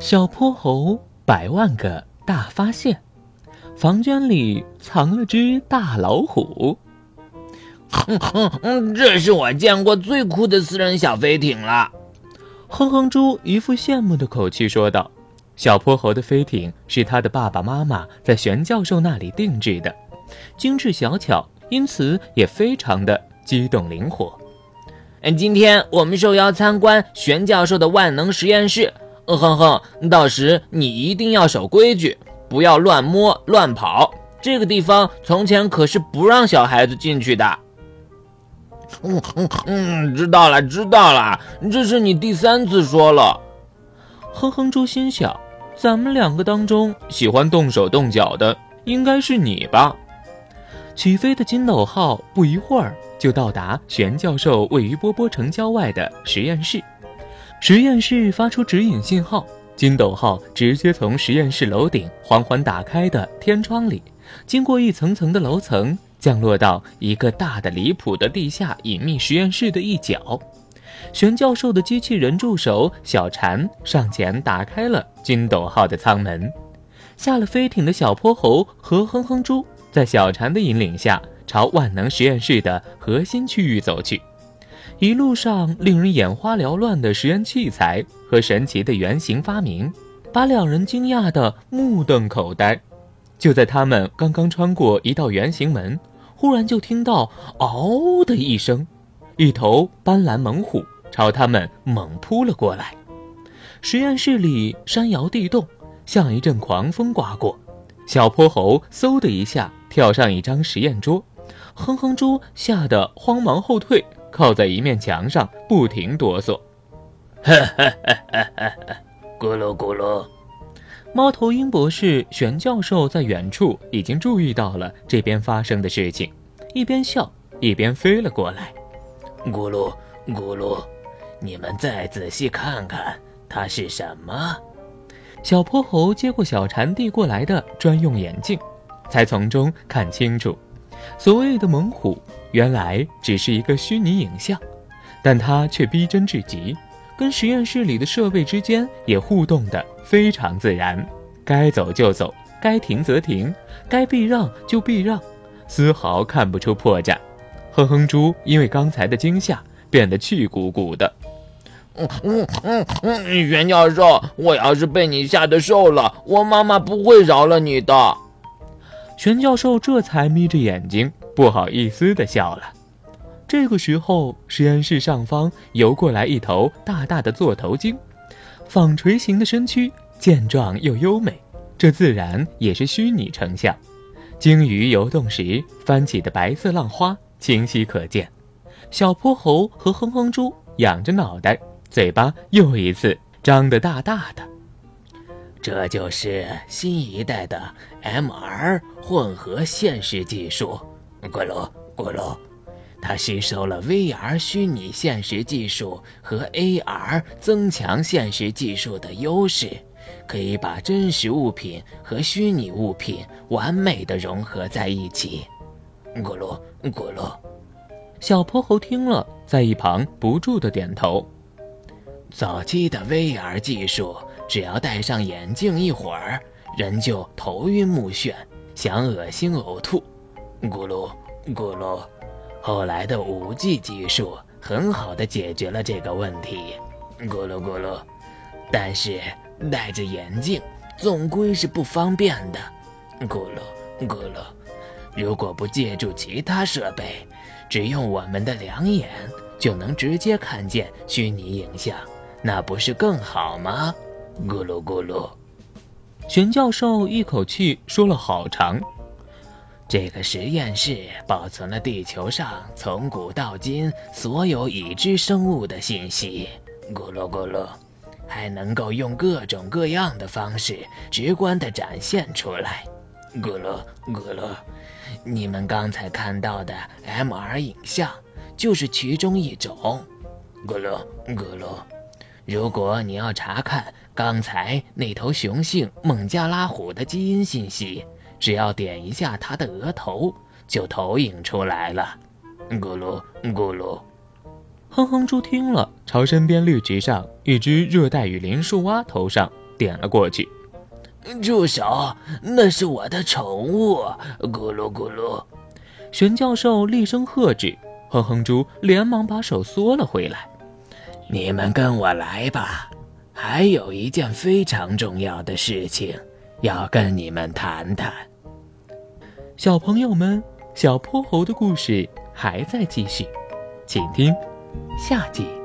小泼猴百万个大发现，房间里藏了只大老虎。哼哼，这是我见过最酷的私人小飞艇了。哼哼猪一副羡慕的口气说道：“小泼猴的飞艇是他的爸爸妈妈在玄教授那里定制的，精致小巧，因此也非常的机动灵活。嗯，今天我们受邀参观玄教授的万能实验室。哼哼，到时你一定要守规矩，不要乱摸乱跑。这个地方从前可是不让小孩子进去的。”嗯嗯嗯，知道了知道了，这是你第三次说了。哼哼猪心想，咱们两个当中喜欢动手动脚的应该是你吧？起飞的金斗号不一会儿就到达玄教授位于波波城郊外的实验室，实验室发出指引信号，金斗号直接从实验室楼顶缓缓打开的天窗里，经过一层层的楼层。降落到一个大的离谱的地下隐秘实验室的一角，玄教授的机器人助手小蝉上前打开了金斗号的舱门。下了飞艇的小泼猴和哼哼猪在小蝉的引领下朝万能实验室的核心区域走去。一路上，令人眼花缭乱的实验器材和神奇的原型发明，把两人惊讶的目瞪口呆。就在他们刚刚穿过一道圆形门，忽然就听到“嗷”的一声，一头斑斓猛虎朝他们猛扑了过来。实验室里山摇地动，像一阵狂风刮过。小泼猴嗖的一下跳上一张实验桌，哼哼猪吓得慌忙后退，靠在一面墙上不停哆嗦。哈哈哈哈哈！咕噜咕噜。猫头鹰博士、玄教授在远处已经注意到了这边发生的事情，一边笑一边飞了过来。咕噜咕噜，你们再仔细看看，它是什么？小泼猴接过小蝉递过来的专用眼镜，才从中看清楚，所谓的猛虎原来只是一个虚拟影像，但它却逼真至极。跟实验室里的设备之间也互动的非常自然，该走就走，该停则停，该避让就避让，丝毫看不出破绽。哼哼猪因为刚才的惊吓变得气鼓鼓的。嗯嗯嗯嗯，袁教授，我要是被你吓得瘦了，我妈妈不会饶了你的。玄教授这才眯着眼睛，不好意思的笑了。这个时候，实验室上方游过来一头大大的座头鲸，纺锤形的身躯健壮又优美，这自然也是虚拟成像。鲸鱼游动时翻起的白色浪花清晰可见。小泼猴和哼哼猪仰着脑袋，嘴巴又一次张得大大的。这就是新一代的 MR 混合现实技术，咕噜咕噜。它吸收了 VR 虚拟现实技术和 AR 增强现实技术的优势，可以把真实物品和虚拟物品完美的融合在一起。咕噜咕噜，小泼猴听了，在一旁不住的点头。早期的 VR 技术，只要戴上眼镜一会儿，人就头晕目眩，想恶心呕吐。咕噜咕噜。后来的五 G 技术很好的解决了这个问题，咕噜咕噜。但是戴着眼镜总归是不方便的，咕噜咕噜。如果不借助其他设备，只用我们的两眼就能直接看见虚拟影像，那不是更好吗？咕噜咕噜。玄教授一口气说了好长。这个实验室保存了地球上从古到今所有已知生物的信息，咕噜咕噜，还能够用各种各样的方式直观地展现出来，咕噜咕噜。你们刚才看到的 MR 影像就是其中一种，咕噜咕噜。如果你要查看刚才那头雄性孟加拉虎的基因信息。只要点一下它的额头，就投影出来了。咕噜咕噜，哼哼猪听了，朝身边绿植上一只热带雨林树蛙头上点了过去。住手！那是我的宠物，咕噜咕噜。玄教授厉声喝止，哼哼猪连忙把手缩了回来。你们跟我来吧，还有一件非常重要的事情要跟你们谈谈。小朋友们，小泼猴的故事还在继续，请听下集。